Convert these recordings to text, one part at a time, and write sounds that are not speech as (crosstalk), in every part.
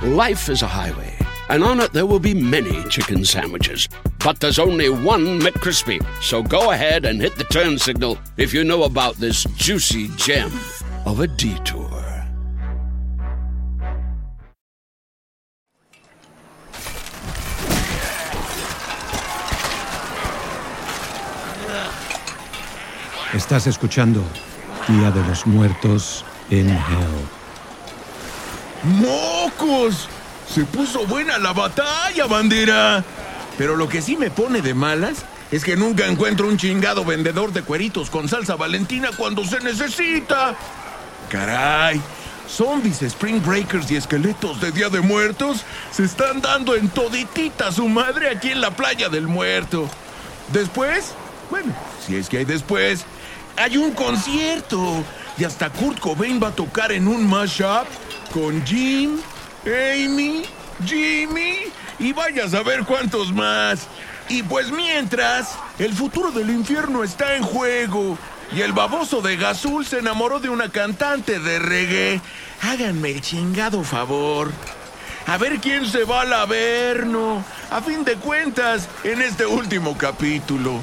Life is a highway, and on it there will be many chicken sandwiches. But there's only one McCrispy. So go ahead and hit the turn signal if you know about this juicy gem of a detour. Estás escuchando Día de los Muertos en Hell. ¡Mocos! Se puso buena la batalla, bandera. Pero lo que sí me pone de malas es que nunca encuentro un chingado vendedor de cueritos con salsa valentina cuando se necesita. Caray, zombies, spring breakers y esqueletos de Día de Muertos se están dando en toditita su madre aquí en la playa del muerto. Después, bueno, si es que hay después, hay un concierto. Y hasta Kurt Cobain va a tocar en un mashup con Jim, Amy, Jimmy y vaya a saber cuántos más. Y pues mientras, el futuro del infierno está en juego. Y el baboso de Gazul se enamoró de una cantante de reggae. Háganme el chingado favor. A ver quién se va al averno. A fin de cuentas, en este último capítulo.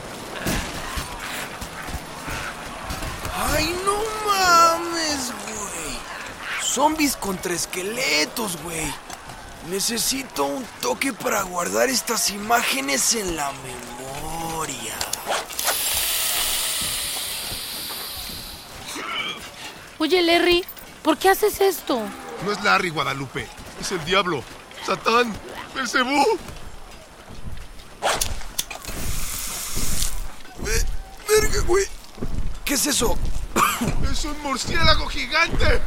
¡Ay, no mames, güey! Zombies contra esqueletos, güey. Necesito un toque para guardar estas imágenes en la memoria. Oye, Larry, ¿por qué haces esto? No es Larry Guadalupe, es el diablo. Satán, Belcebú. Ve- ¡Verga, güey! ¿Qué es eso? (coughs) Es un murciélago gigante.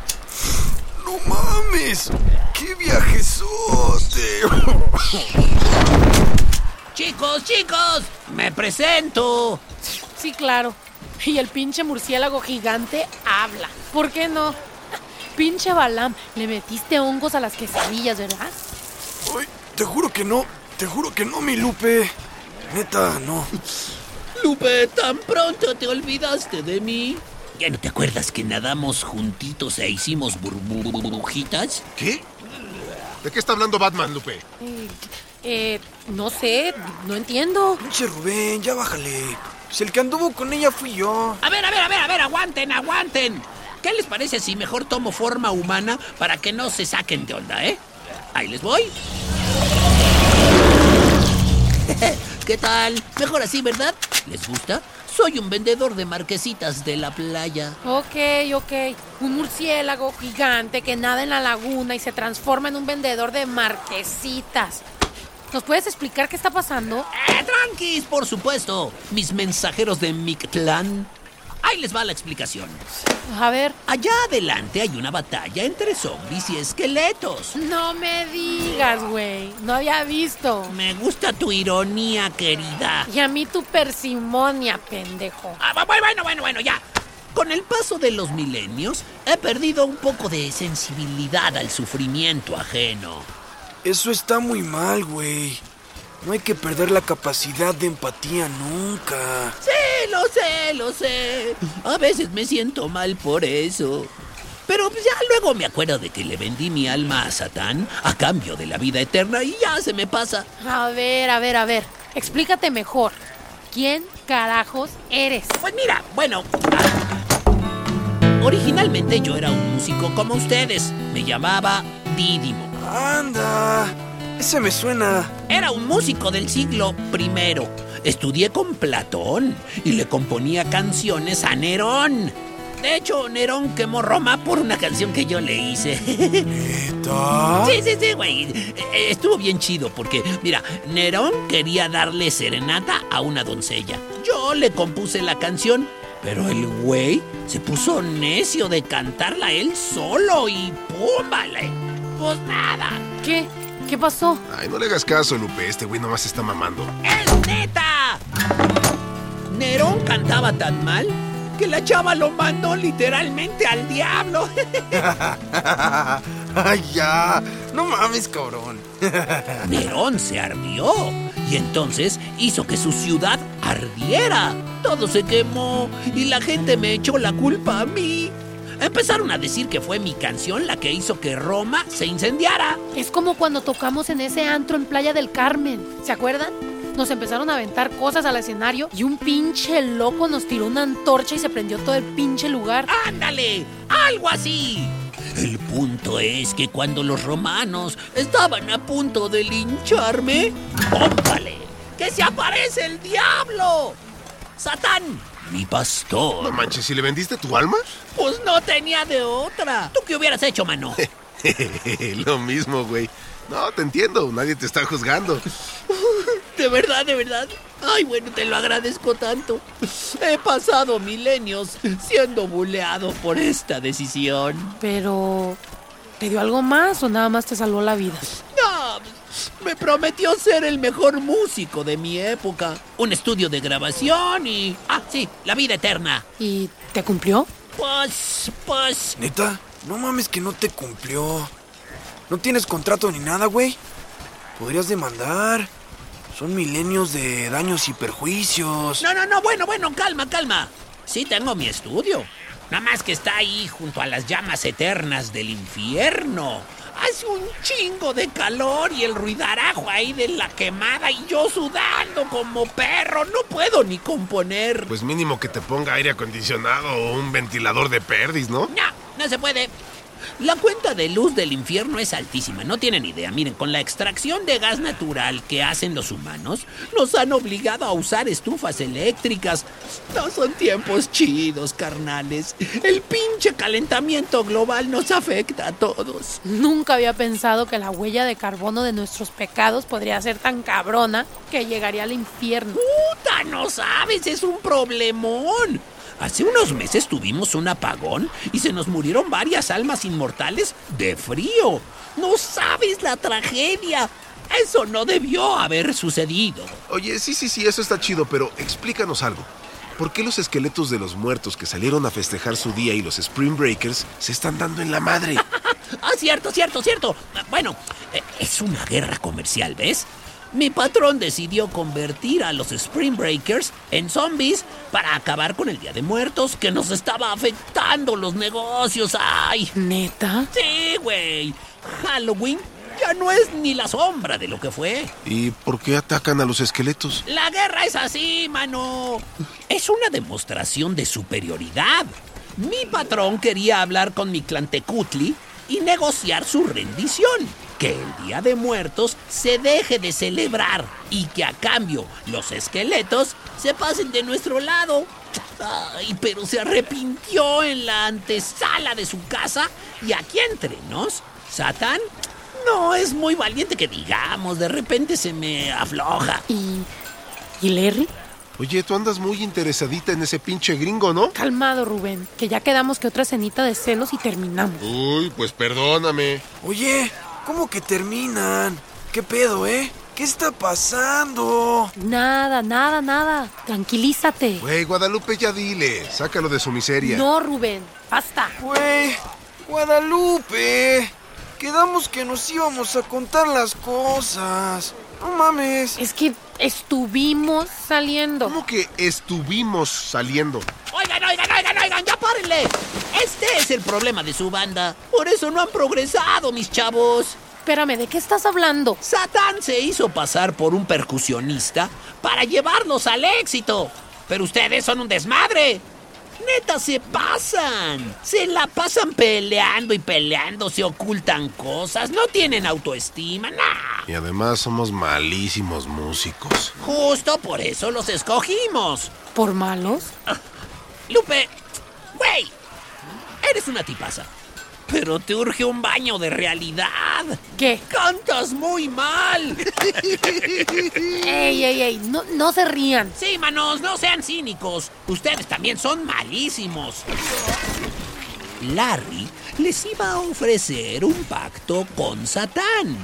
¡No mames! ¡Qué viajesote! (coughs) Chicos, chicos, me presento. Sí, claro. Y el pinche murciélago gigante habla. ¿Por qué no? (laughs) Pinche Balam, le metiste hongos a las quesadillas, ¿verdad? Ay, te juro que no. Te juro que no, mi Lupe. Neta, no. Lupe, tan pronto te olvidaste de mí. ¿Ya no te acuerdas que nadamos juntitos e hicimos burbujitas? ¿Qué? ¿De qué está hablando Batman, Lupe? Eh, eh, no sé, no entiendo. Pinche Rubén, ya bájale. Si el que anduvo con ella fui yo. A ver, a ver, a ver, a ver, aguanten, aguanten. ¿Qué les parece si mejor tomo forma humana para que no se saquen de onda, eh? Ahí les voy. (laughs) ¿Qué tal? Mejor así, ¿verdad? ¿Les gusta? Soy un vendedor de marquesitas de la playa. Ok, ok. Un murciélago gigante que nada en la laguna y se transforma en un vendedor de marquesitas. ¿Nos puedes explicar qué está pasando? ¡Eh, tranquis, por supuesto! Mis mensajeros de Mictlán. Ahí les va la explicación. A ver. Allá adelante hay una batalla entre zombies y esqueletos. No me digas, güey. No había visto. Me gusta tu ironía, querida. Y a mí tu persimonia, pendejo. Ah, bu- bueno, bueno, bueno, ya. Con el paso de los milenios, he perdido un poco de sensibilidad al sufrimiento ajeno. Eso está muy mal, güey. No hay que perder la capacidad de empatía nunca. Sí, lo sé, lo sé. A veces me siento mal por eso. Pero pues, ya luego me acuerdo de que le vendí mi alma a Satán a cambio de la vida eterna y ya se me pasa. A ver, a ver, a ver. Explícate mejor. ¿Quién carajos eres? Pues mira, bueno. ah, Originalmente yo era un músico como ustedes. Me llamaba Dídimo. Anda. Ese me suena. Era un músico del siglo I. Estudié con Platón y le componía canciones a Nerón. De hecho, Nerón quemó Roma por una canción que yo le hice. ¿Neta? Sí, sí, sí, güey. Eh, Estuvo bien chido porque, mira, Nerón quería darle serenata a una doncella. Yo le compuse la canción, pero el güey se puso necio de cantarla él solo y ¡pum! vale. pues nada. ¿Qué? ¿Qué pasó? Ay, no le hagas caso, Lupe. Este güey nomás está mamando. ¡Es neta! Nerón cantaba tan mal que la chava lo mandó literalmente al diablo. (laughs) Ay, ya. No mames, cabrón. (laughs) Nerón se ardió y entonces hizo que su ciudad ardiera. Todo se quemó y la gente me echó la culpa a mí. Empezaron a decir que fue mi canción la que hizo que Roma se incendiara. Es como cuando tocamos en ese antro en Playa del Carmen. ¿Se acuerdan? Nos empezaron a aventar cosas al escenario y un pinche loco nos tiró una antorcha y se prendió todo el pinche lugar. ¡Ándale! ¡Algo así! El punto es que cuando los romanos estaban a punto de lincharme, ¡ómpale! ¡Que se aparece el diablo! ¡Satán! Mi pastor. No manches, ¿si le vendiste tu alma? Pues no tenía de otra. ¿Tú qué hubieras hecho, mano? (laughs) Lo mismo, güey. No, te entiendo, nadie te está juzgando. (laughs) De verdad, de verdad. Ay, bueno, te lo agradezco tanto. He pasado milenios siendo buleado por esta decisión. Pero... ¿Te dio algo más o nada más te salvó la vida? No, me prometió ser el mejor músico de mi época. Un estudio de grabación y... Ah, sí, la vida eterna. ¿Y te cumplió? Pues, pues... ¿Neta? No mames que no te cumplió. No tienes contrato ni nada, güey. Podrías demandar. Son milenios de daños y perjuicios. No, no, no, bueno, bueno, calma, calma. Sí tengo mi estudio. Nada más que está ahí junto a las llamas eternas del infierno. Hace un chingo de calor y el ruidarajo ahí de la quemada y yo sudando como perro. No puedo ni componer. Pues mínimo que te ponga aire acondicionado o un ventilador de perdis, ¿no? No, no se puede. La cuenta de luz del infierno es altísima, no tienen idea. Miren, con la extracción de gas natural que hacen los humanos, nos han obligado a usar estufas eléctricas. No son tiempos chidos, carnales. El pinche calentamiento global nos afecta a todos. Nunca había pensado que la huella de carbono de nuestros pecados podría ser tan cabrona que llegaría al infierno. ¡Puta! No sabes, es un problemón. Hace unos meses tuvimos un apagón y se nos murieron varias almas inmortales de frío. No sabes la tragedia. Eso no debió haber sucedido. Oye, sí, sí, sí, eso está chido, pero explícanos algo. ¿Por qué los esqueletos de los muertos que salieron a festejar su día y los Spring Breakers se están dando en la madre? (laughs) Ah, cierto, cierto, cierto. Bueno, eh, es una guerra comercial, ¿ves? Mi patrón decidió convertir a los Spring Breakers en zombies para acabar con el Día de Muertos que nos estaba afectando los negocios. ¡Ay! ¿Neta? Sí, güey. Halloween ya no es ni la sombra de lo que fue. ¿Y por qué atacan a los esqueletos? La guerra es así, mano. Es una demostración de superioridad. Mi patrón quería hablar con mi clan Tecutli y negociar su rendición. Que el Día de Muertos se deje de celebrar y que a cambio los esqueletos se pasen de nuestro lado. Ay, pero se arrepintió en la antesala de su casa y aquí entre nos, Satán no es muy valiente que digamos, de repente se me afloja. ¿Y. ¿Y Larry? Oye, tú andas muy interesadita en ese pinche gringo, ¿no? Calmado, Rubén, que ya quedamos que otra cenita de celos y terminamos. Uy, pues perdóname. Oye, ¿cómo que terminan? ¿Qué pedo, eh? ¿Qué está pasando? Nada, nada, nada. Tranquilízate. Güey, Guadalupe, ya dile. Sácalo de su miseria. No, Rubén, basta. Güey, Guadalupe. Quedamos que nos íbamos a contar las cosas. No mames. Es que estuvimos saliendo. ¿Cómo que estuvimos saliendo? Oigan, oigan, oigan, oigan, ya párenle. Este es el problema de su banda. Por eso no han progresado, mis chavos. Espérame, ¿de qué estás hablando? Satán se hizo pasar por un percusionista para llevarlos al éxito. Pero ustedes son un desmadre. Neta, se pasan. Se la pasan peleando y peleando, se ocultan cosas, no tienen autoestima, nah. Y además somos malísimos músicos. Justo por eso los escogimos. ¿Por malos? (laughs) Lupe, güey, eres una tipaza. Pero te urge un baño de realidad. ¿Qué? Cantas muy mal. (laughs) ¡Ey, ey, ey! No, no se rían. Sí, manos, no sean cínicos. Ustedes también son malísimos. Larry les iba a ofrecer un pacto con Satán,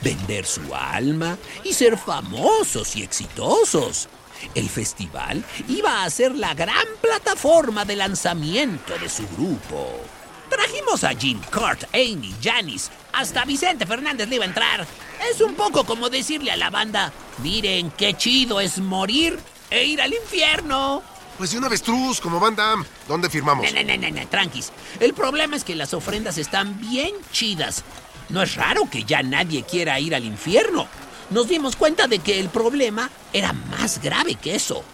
vender su alma y ser famosos y exitosos. El festival iba a ser la gran plataforma de lanzamiento de su grupo. Trajimos a Jim, Kurt, Amy, Janice, hasta Vicente Fernández le iba a entrar. Es un poco como decirle a la banda, miren qué chido es morir e ir al infierno. Pues de una avestruz, como Van Damme. ¿Dónde firmamos? No, no, no, no, tranquis. El problema es que las ofrendas están bien chidas. No es raro que ya nadie quiera ir al infierno. Nos dimos cuenta de que el problema era más grave que eso.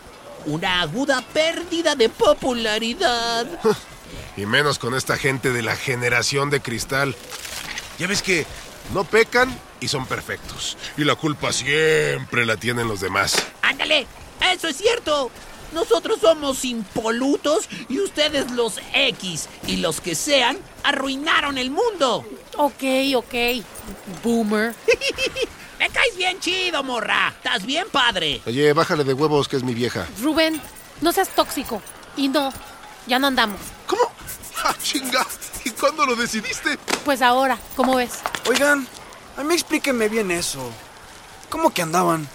Una aguda pérdida de popularidad. (laughs) Y menos con esta gente de la generación de cristal. Ya ves que no pecan y son perfectos. Y la culpa siempre la tienen los demás. Ándale, eso es cierto. Nosotros somos impolutos y ustedes los X y los que sean arruinaron el mundo. Ok, ok. Boomer. (laughs) Me caes bien chido, morra. Estás bien padre. Oye, bájale de huevos que es mi vieja. Rubén, no seas tóxico. Y no, ya no andamos. ¿Cómo? (laughs) ¡Ah, chinga! ¿Y cuándo lo decidiste? Pues ahora, ¿cómo ves? Oigan, a mí explíquenme bien eso. ¿Cómo que andaban?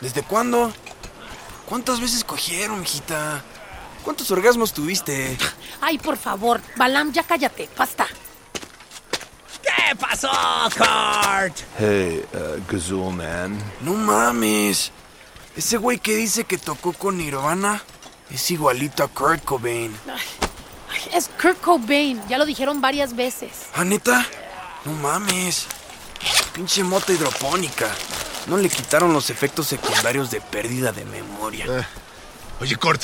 ¿Desde cuándo? ¿Cuántas veces cogieron, mijita? ¿Cuántos orgasmos tuviste? Ay, por favor, Balam, ya cállate, basta. ¿Qué pasó, Kurt? Hey, uh, Gazoo Man. No mames. Ese güey que dice que tocó con Nirvana es igualito a Kurt Cobain. Ay, es Kurt Cobain, ya lo dijeron varias veces. ¿Ah, neta? No mames. Pinche mota hidropónica. No le quitaron los efectos secundarios de pérdida de memoria. Ah. Oye, Kurt,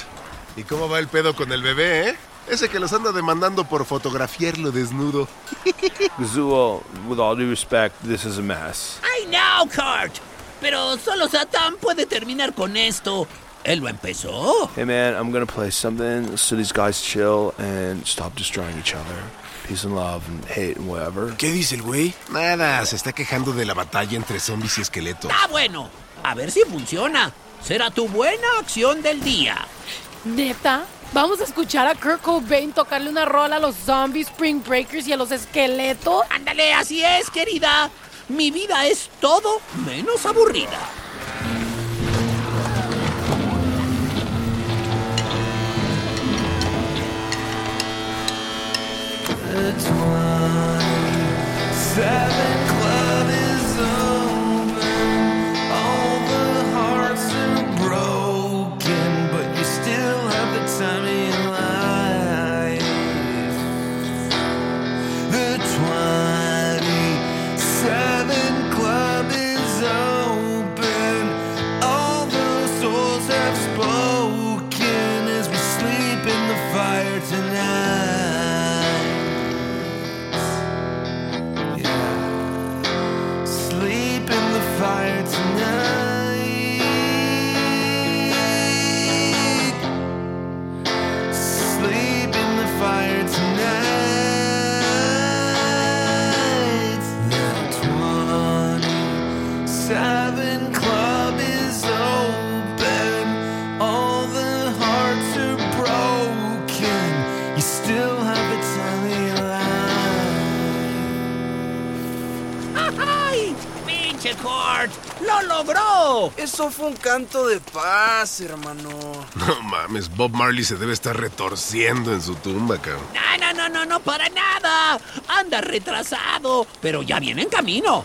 ¿y cómo va el pedo con el bebé, eh? Ese que los anda demandando por fotografiarlo desnudo. (laughs) Gazoo, with all due respect, this is a mess. I know, Kurt. Pero solo Satán puede terminar con esto. Él lo empezó. Hey man, I'm gonna play something so these guys chill and stop destroying each other. Peace and love and hate and whatever. ¿Qué dice el güey? Nada, se está quejando de la batalla entre zombies y esqueletos. Ah, bueno. A ver si funciona. Será tu buena acción del día. ¿Neta? ¿Vamos a escuchar a Kurt Cobain tocarle una rola a los zombies, Spring Breakers y a los esqueletos? Ándale, así es, querida. Mi vida es todo menos aburrida. Eso fue un canto de paz, hermano. No mames, Bob Marley se debe estar retorciendo en su tumba, cabrón. No, no, no, no, no, para nada. Anda retrasado, pero ya viene en camino.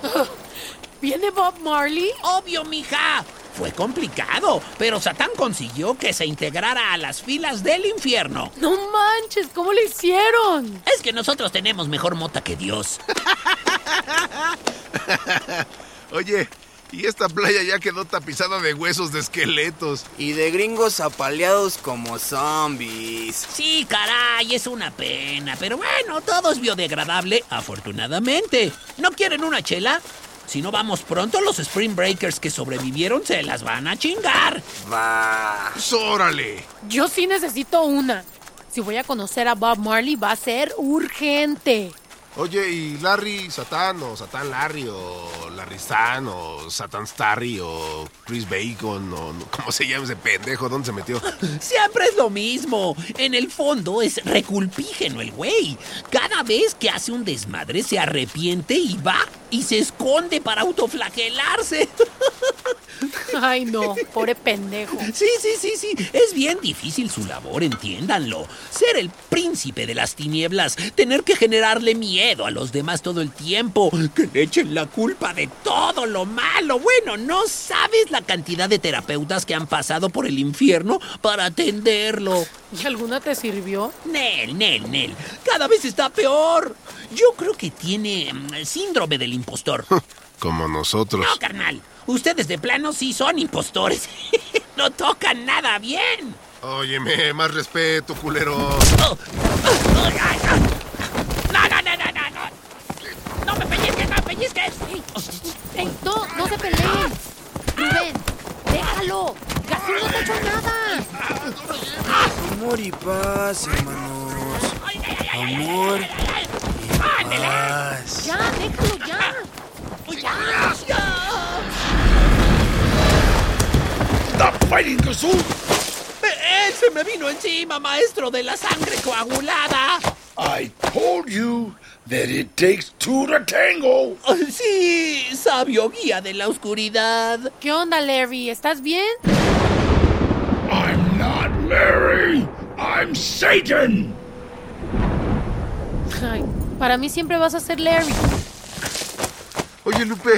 (laughs) ¿Viene Bob Marley? Obvio, mija. Fue complicado, pero Satán consiguió que se integrara a las filas del infierno. No manches, ¿cómo lo hicieron? Es que nosotros tenemos mejor mota que Dios. (laughs) Oye, y esta playa ya quedó tapizada de huesos de esqueletos. Y de gringos apaleados como zombies. Sí, caray, es una pena, pero bueno, todo es biodegradable, afortunadamente. ¿No quieren una chela? Si no vamos pronto, los Spring Breakers que sobrevivieron se las van a chingar. Va. ¡Órale! Yo sí necesito una. Si voy a conocer a Bob Marley va a ser urgente. Oye, ¿y Larry Satán o Satán Larry o Larry Stan o Satán Starry o Chris Bacon o cómo se llama ese pendejo? ¿Dónde se metió? (laughs) Siempre es lo mismo. En el fondo es reculpígeno el güey. Cada vez que hace un desmadre se arrepiente y va y se esconde para autoflagelarse. (laughs) (laughs) Ay, no, pobre pendejo. Sí, sí, sí, sí. Es bien difícil su labor, entiéndanlo. Ser el príncipe de las tinieblas, tener que generarle miedo a los demás todo el tiempo, que le echen la culpa de todo lo malo. Bueno, no sabes la cantidad de terapeutas que han pasado por el infierno para atenderlo. ¿Y alguna te sirvió? Nel, Nel, Nel. Cada vez está peor. Yo creo que tiene mm, síndrome del impostor. (laughs) Como nosotros. No, carnal. Ustedes de plano sí son impostores. (laughs) no tocan nada bien. Óyeme, más respeto, culero. Oh. No, no, no, no, no, no. No me pellizques, no me pellizques. ¡Ey, no, no se peleen! Rubén, déjalo. Gazul no te ha hecho nada. Amor y paz, hermanos. Amor y paz. Ya, déjalo ya. Ya, ya. Fighting, Gazoo! Él se me vino encima, maestro de la sangre coagulada. I told you that it takes two to tango. Oh, Sí, sabio guía de la oscuridad. ¿Qué onda, Larry? ¿Estás bien? I'm not Larry. I'm Satan. Ay, para mí siempre vas a ser Larry. Oye, Lupe,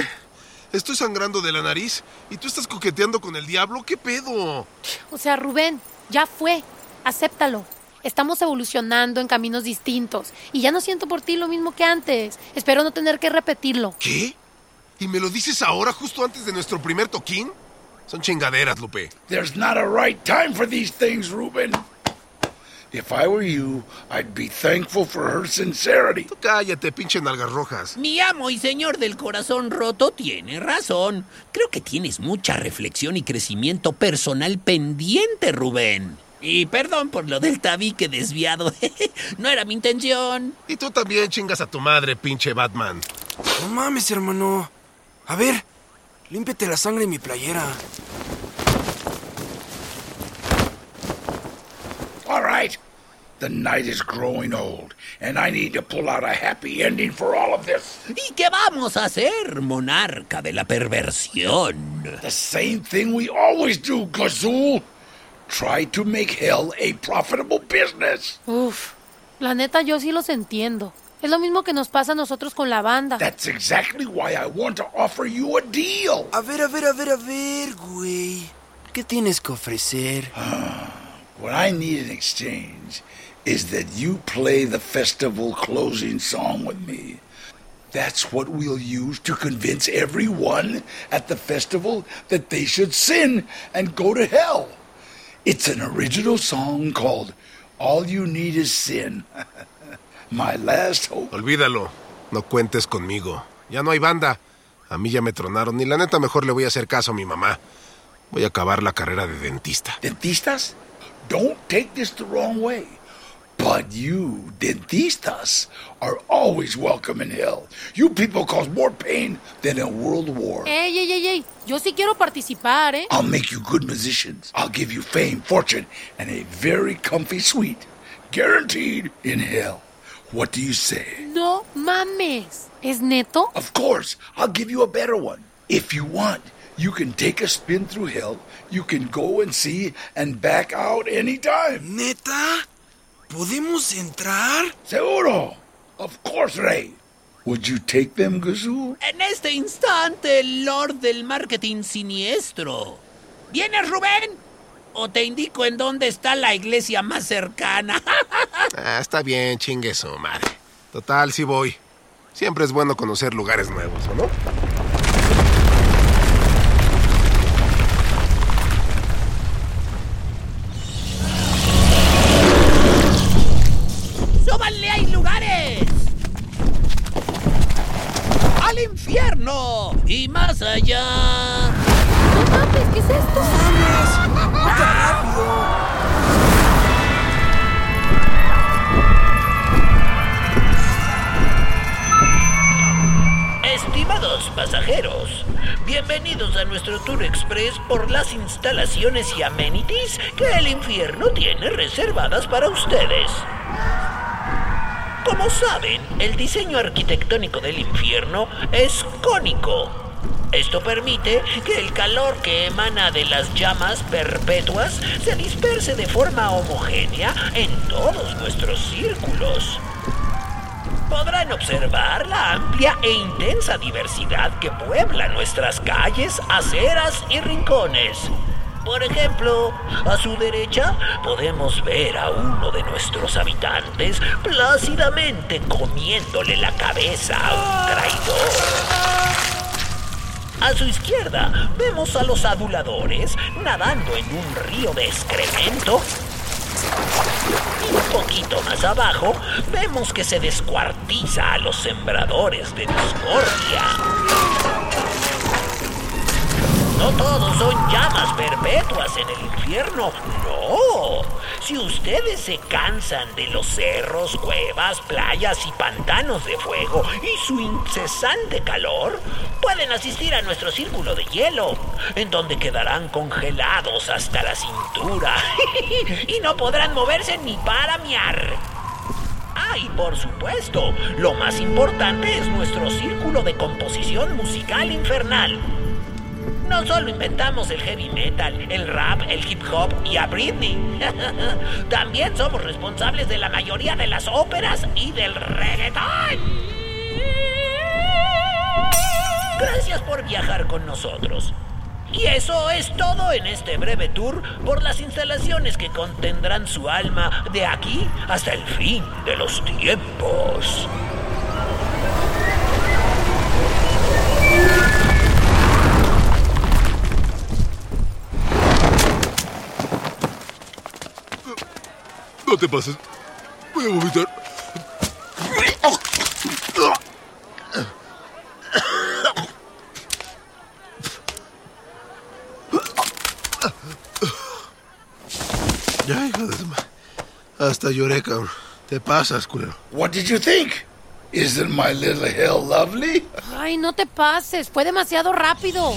estoy sangrando de la nariz y tú estás coqueteando con el diablo. ¿Qué pedo? O sea, Rubén, ya fue. Acéptalo. Estamos evolucionando en caminos distintos. Y ya no siento por ti lo mismo que antes. Espero no tener que repetirlo. ¿Qué? ¿Y me lo dices ahora, justo antes de nuestro primer toquín? Son chingaderas, Lupe. There's not a right time for these things, Ruben. If I were you, I'd be thankful for her sincerity. Tú cállate, pinche nalgas rojas. Mi amo y señor del corazón roto tiene razón. Creo que tienes mucha reflexión y crecimiento personal pendiente, Rubén. Y perdón por lo del tabique desviado. (laughs) no era mi intención. Y tú también chingas a tu madre, pinche Batman. No mames, hermano. A ver, límpiate la sangre en mi playera. All right. The night is growing old, and I need to pull out a happy ending for all of this. ¿Y qué vamos a hacer, monarca de la perversión? The same thing we always do, Gazoo. Try to make hell a profitable business. Uf, la neta yo sí los entiendo. Es lo mismo que nos pasa a nosotros con la banda. That's exactly why I want to offer you a deal. A ver, a ver, a ver, a ver, güey. ¿Qué tienes que ofrecer? What I need in exchange is that you play the festival closing song with me. That's what we'll use to convince everyone at the festival that they should sin and go to hell. It's an original song called All You Need Is Sin. (laughs) My last hope. Olvídalo. No cuentes conmigo. Ya no hay banda. A mí ya me tronaron y la neta mejor le voy a hacer caso a mi mamá. Voy a acabar la carrera de dentista. Dentistas? Don't take this the wrong way. But you, dentistas, are always welcome in hell. You people cause more pain than a world war. Ey, ey, ey, ey. Yo sí quiero participar, ¿eh? I'll make you good musicians. I'll give you fame, fortune, and a very comfy suite. Guaranteed in hell. What do you say? No mames. ¿Es neto? Of course, I'll give you a better one. If you want, you can take a spin through hell. You can go and see and back out anytime. ¿Neta? ¿Podemos entrar? Seguro. Of course, Ray. Would you take them, Gazoo? En este instante, el Lord del Marketing Siniestro. ¿Vienes, Rubén? ¿O te indico en dónde está la iglesia más cercana? (laughs) Ah, está bien, chingue su madre. Total, sí voy. Siempre es bueno conocer lugares nuevos, ¿o no? Instalaciones y amenities que el infierno tiene reservadas para ustedes. Como saben, el diseño arquitectónico del infierno es cónico. Esto permite que el calor que emana de las llamas perpetuas se disperse de forma homogénea en todos nuestros círculos. Podrán observar la amplia e intensa diversidad que puebla nuestras calles, aceras y rincones. Por ejemplo, a su derecha podemos ver a uno de nuestros habitantes plácidamente comiéndole la cabeza a un traidor. A su izquierda vemos a los aduladores nadando en un río de excremento. Y un poquito más abajo vemos que se descuartiza a los sembradores de discordia. No todos son llamas perpetuas en el infierno, no. Si ustedes se cansan de los cerros, cuevas, playas y pantanos de fuego y su incesante calor, pueden asistir a nuestro círculo de hielo, en donde quedarán congelados hasta la cintura (laughs) y no podrán moverse ni para miar. Ah, y por supuesto, lo más importante es nuestro círculo de composición musical infernal. No solo inventamos el heavy metal, el rap, el hip hop y a Britney. (laughs) También somos responsables de la mayoría de las óperas y del reggaetón. Gracias por viajar con nosotros. Y eso es todo en este breve tour por las instalaciones que contendrán su alma de aquí hasta el fin de los tiempos. No te pases. Voy a vomitar. Ya, hijo de Hasta lloré, cabrón. Te pasas, culero. What did you think? Isn't my little hill lovely? Ay, no te pases, fue demasiado rápido.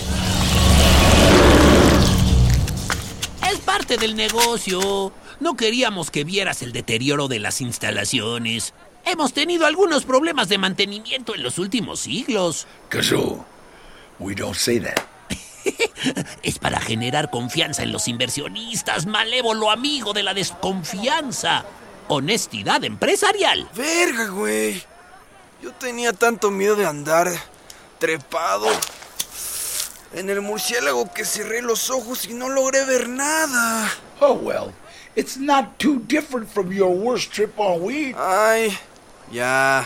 Es parte del negocio. No queríamos que vieras el deterioro de las instalaciones. Hemos tenido algunos problemas de mantenimiento en los últimos siglos. Kazoo, we don't say that. (laughs) Es para generar confianza en los inversionistas, malévolo amigo de la desconfianza. Honestidad empresarial. Verga, güey. Yo tenía tanto miedo de andar trepado en el murciélago que cerré los ojos y no logré ver nada. Oh, well, it's not too different from your worst trip on weed. Ay, ya.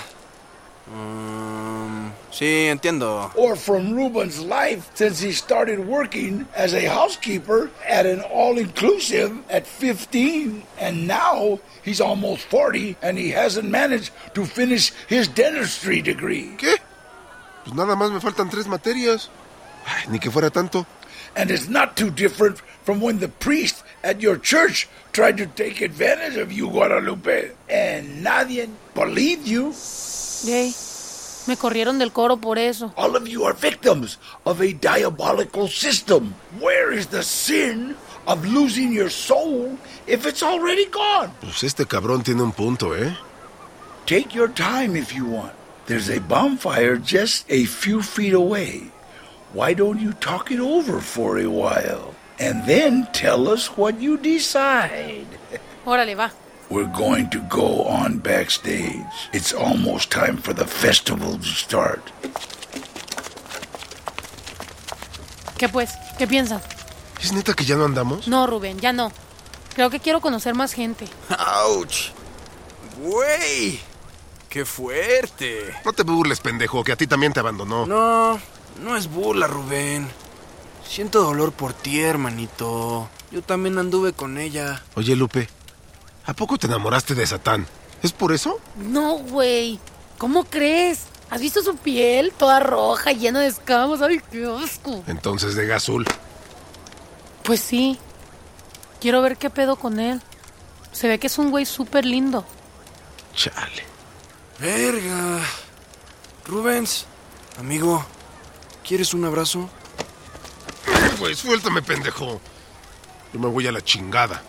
Mm, sí, entiendo. Or from Ruben's life since he started working as a housekeeper at an all inclusive at 15. And now he's almost 40 and he hasn't managed to finish his dentistry degree. ¿Qué? Pues nada más me faltan tres materias. Ay, ni que fuera tanto. And it's not too different from when the priest at your church tried to take advantage of you, Guadalupe. And nadie believed you. Gay, me corrieron del coro por eso. All of you are victims of a diabolical system. Where is the sin of losing your soul if it's already gone? Pues este cabrón tiene un punto, ¿eh? Take your time if you want. There's a bonfire just a few feet away. Why don't you talk it over for a while? And then tell us what you decide. Órale, va. We're going to go on backstage. It's almost time for the festival to start. ¿Qué pues? ¿Qué piensan? ¿Es neta que ya no andamos? No, Rubén, ya no. Creo que quiero conocer más gente. ¡Auch! ¡Güey! ¡Qué fuerte! No te burles, pendejo, que a ti también te abandonó. No, no es burla, Rubén. Siento dolor por ti, hermanito. Yo también anduve con ella. Oye, Lupe, ¿a poco te enamoraste de Satán? ¿Es por eso? No, güey. ¿Cómo crees? ¿Has visto su piel? Toda roja, llena de escamas. ¡Ay, qué asco! Entonces de azul. Pues sí. Quiero ver qué pedo con él. Se ve que es un güey súper lindo. Chale. Verga. Rubens, amigo, ¿Quieres un abrazo? Güey, suéltame, pendejo. Yo me voy a la chingada.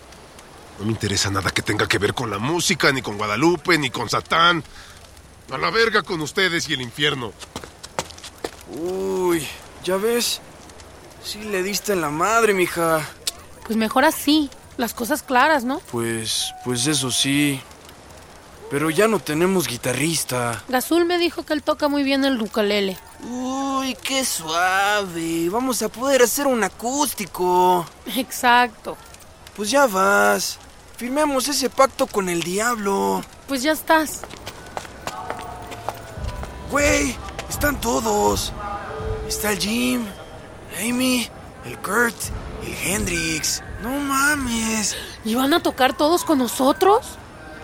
No me interesa nada que tenga que ver con la música, ni con Guadalupe, ni con Satán. A la verga con ustedes y el infierno. Uy, ¿ya ves? Sí le diste en la madre, mija. Pues mejor así, las cosas claras, ¿no? Pues, pues eso sí. Pero ya no tenemos guitarrista. Gazul me dijo que él toca muy bien el ukulele. Uy, qué suave. Vamos a poder hacer un acústico. Exacto. Pues ya vas. Firmemos ese pacto con el diablo. Pues ya estás. Güey, están todos. Está el Jim, Amy, el Kurt, el Hendrix. No mames. ¿Y van a tocar todos con nosotros?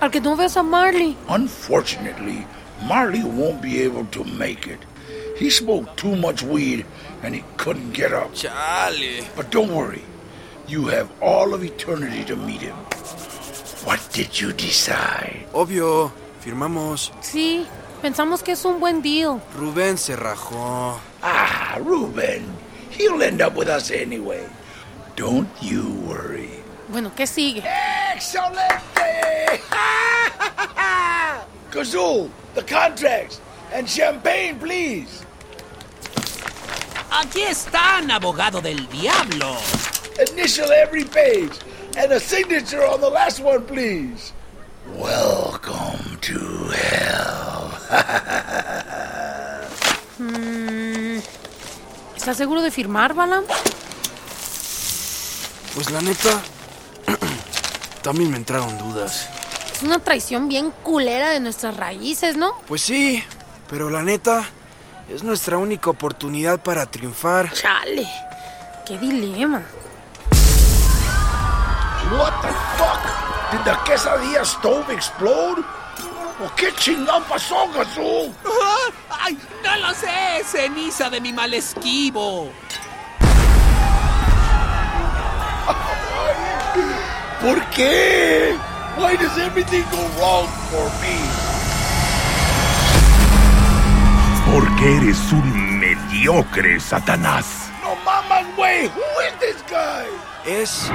Al que no ves a Marley. Unfortunately, Marley won't be able to make it. He smoked too much weed and he couldn't get up. Charlie. But don't worry. You have all of eternity to meet him. What did you decide? Obvio, firmamos. Sí, pensamos que es un buen deal. Rubén se rajó. Ah, Ruben. He'll end up with us anyway. Don't you worry. Bueno, ¿qué sigue? Excelente! (laughs) Kazul, the contracts. And champagne, please. Aquí están, abogado del diablo. Initial every page. And a signature on the last one, please. Welcome to hell. (laughs) Mm, ¿Estás seguro de firmar, Balam? Pues la neta, (clears throat) también me entraron dudas. Es una traición bien culera de nuestras raíces, ¿no? Pues sí, pero la neta, es nuestra única oportunidad para triunfar. Chale, qué dilema. What the fuck? Did the quesadilla stove explode? ¿O qué chingón pasó, Gazul? (laughs) ¡Ay, no lo sé! ¡Ceniza de mi mal esquivo! ¿Por qué? Why does everything go wrong for me? Porque eres un mediocre, Satanás. No mamas, güey. Who is this guy? Es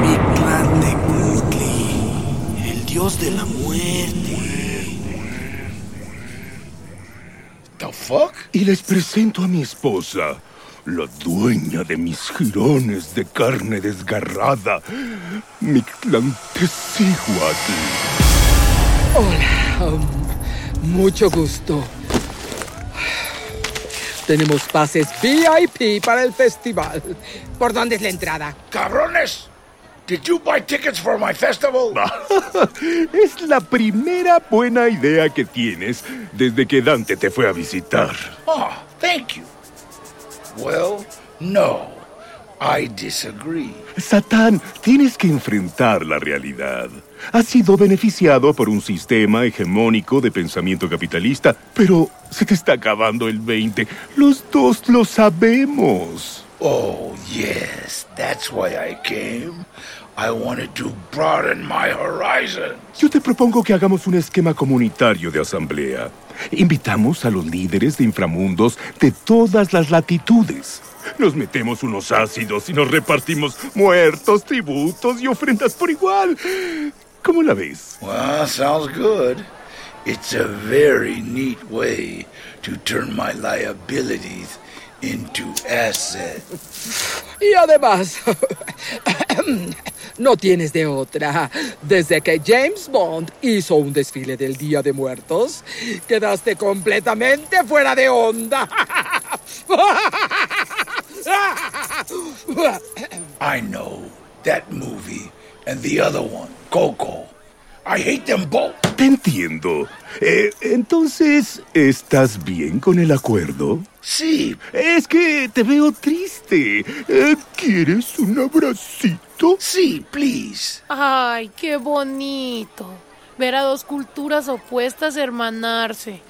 Mictlantecutli, el dios de la muerte. The fuck? Y les presento a mi esposa, la dueña de mis jirones de carne desgarrada, Mictlantecíhuatl. Hola, um, mucho gusto. Tenemos pases VIP para el festival. ¿Por dónde es la entrada? Cabrones! Did you buy tickets for my festival? (laughs) es la primera buena idea que tienes desde que Dante te fue a visitar. Oh, thank you. Well, no. I disagree. Satán, tienes que enfrentar la realidad. Has sido beneficiado por un sistema hegemónico de pensamiento capitalista, pero se te está acabando el 20. Los dos lo sabemos. Oh, yes. That's why I came. I wanted to broaden my horizon. Yo te propongo que hagamos un esquema comunitario de asamblea. Invitamos a los líderes de inframundos de todas las latitudes. Nos metemos unos ácidos y nos repartimos muertos, tributos y ofrendas por igual. ¿Cómo la ves? Well, sounds good. It's a very neat way to turn my liabilities into assets. Y además, (laughs) no tienes de otra. Desde que James Bond hizo un desfile del Día de Muertos, quedaste completamente fuera de onda. I know that movie and the other one, Coco. I hate them both. Te entiendo. Eh, entonces, ¿estás bien con el acuerdo? Sí. Es que te veo triste. Eh, ¿Quieres un abracito? Sí, please. Ay, qué bonito. Ver a dos culturas opuestas hermanarse.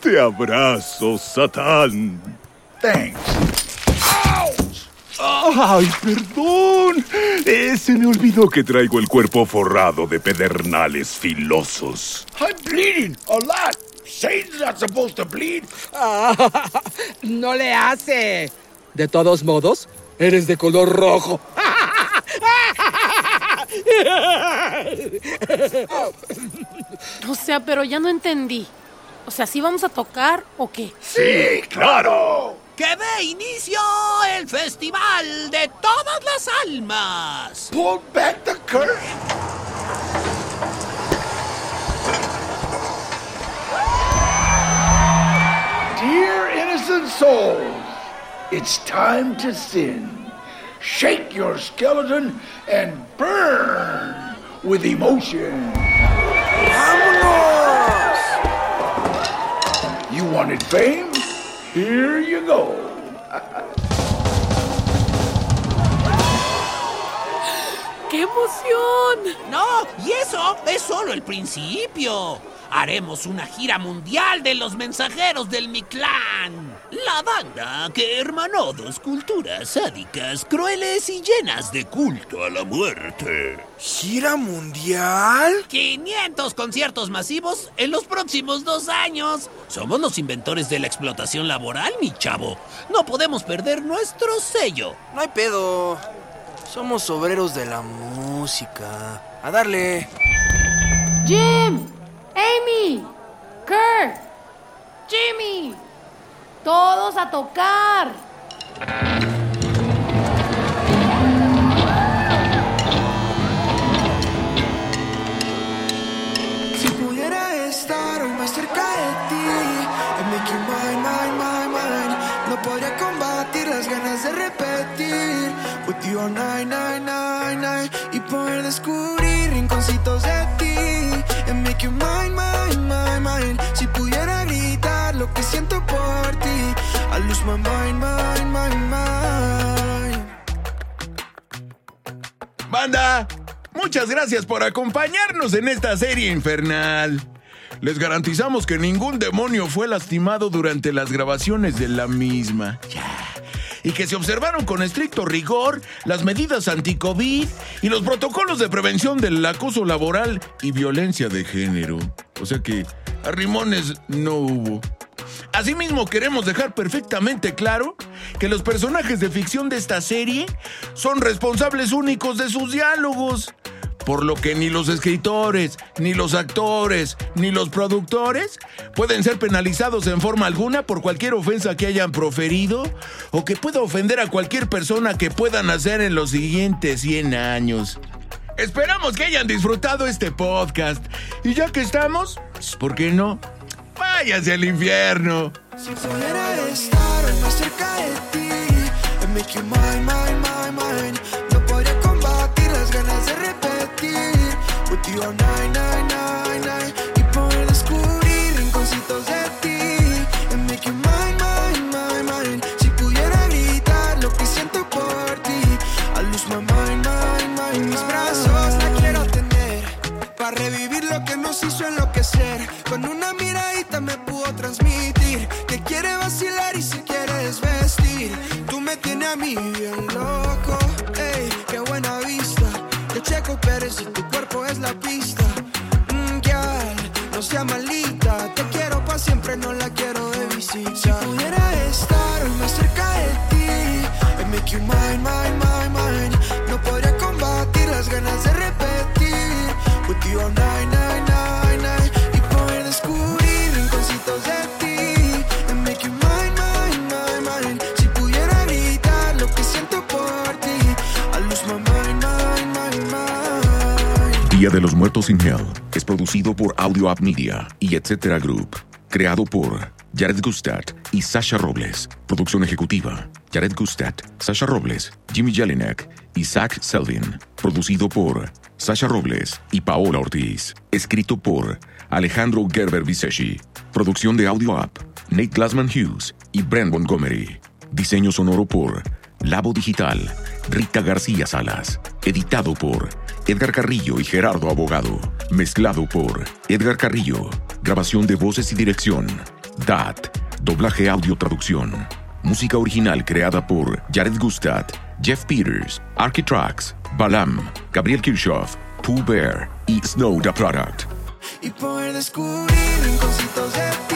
Te abrazo, Satán. Thanks. ¡Ay, perdón! Eh, se me olvidó que traigo el cuerpo forrado de pedernales filosos. I'm bleeding a lot. Satan's not supposed to bleed. (laughs) No le hace. De todos modos, eres de color rojo. (laughs) O sea, pero ya no entendí. O sea, ¿sí vamos a tocar o qué? Sí, claro. ¡Que dé inicio el Festival de Todas las Almas! Pull back the curtain. Dear innocent souls, it's time to sin. Shake your skeleton and burn with emotion. You wanted fame? Here you go. ¡Qué emoción! No, y eso es solo el principio. Haremos una gira mundial de los mensajeros del Mictlán. La banda que hermanó dos culturas sádicas, crueles y llenas de culto a la muerte. ¿Gira mundial? 500 conciertos masivos en los próximos dos años. Somos los inventores de la explotación laboral, mi chavo. No podemos perder nuestro sello. No hay pedo. Somos obreros de la música. A darle. Jim, Amy, Kurt, Jimmy, todos a tocar. Si pudiera estar hoy más cerca de ti and make you mine, mine, mine, mine No podría combatir las ganas de repetir With you all night, night, night, night Y poder descubrir rinconcitos de Si pudiera gritar lo que siento por ti I lose my mind, mind Banda, muchas gracias por acompañarnos en esta serie infernal. Les garantizamos que ningún demonio fue lastimado durante las grabaciones de la misma. Y que se observaron con estricto rigor las medidas anti-COVID y los protocolos de prevención del acoso laboral y violencia de género. O sea que arrimones no hubo. Asimismo, queremos dejar perfectamente claro que los personajes de ficción de esta serie son responsables únicos de sus diálogos. Por lo que ni los escritores, ni los actores, ni los productores pueden ser penalizados en forma alguna por cualquier ofensa que hayan proferido o que pueda ofender a cualquier persona que puedan hacer en los siguientes 100 años. Esperamos que hayan disfrutado este podcast. Y ya que estamos, pues, ¿por qué no? Váyanse al infierno. Si pudiera estar más cerca de ti make you mine, mine, mine, mine No podría combatir las ganas de repetir With you all night, night, night, night Y poder descubrir rinconcitos de ti de los Muertos in Hell es producido por Audio App Media y Etcétera Group. Creado por Jared Gustat y Sasha Robles. Producción ejecutiva: Jared Gustat, Sasha Robles, Jimmy Jelinek y Zach Selvin. Producido por Sasha Robles y Paola Ortiz. Escrito por Alejandro Gerber Viseshi. Producción de Audio App: Nate Glassman Hughes y Brent Montgomery. Diseño sonoro por Labo Digital, Rita García Salas. Editado por Edgar Carrillo y Gerardo Abogado. Mezclado por Edgar Carrillo. Grabación de voces y dirección. DAT. Doblaje audio traducción. Música original creada por Jared Gustat, Jeff Peters, Architrax, Balam, Gabriel Kirchhoff, Pooh Bear y Snow the Product. y poder descubrir rinconcitos de ti.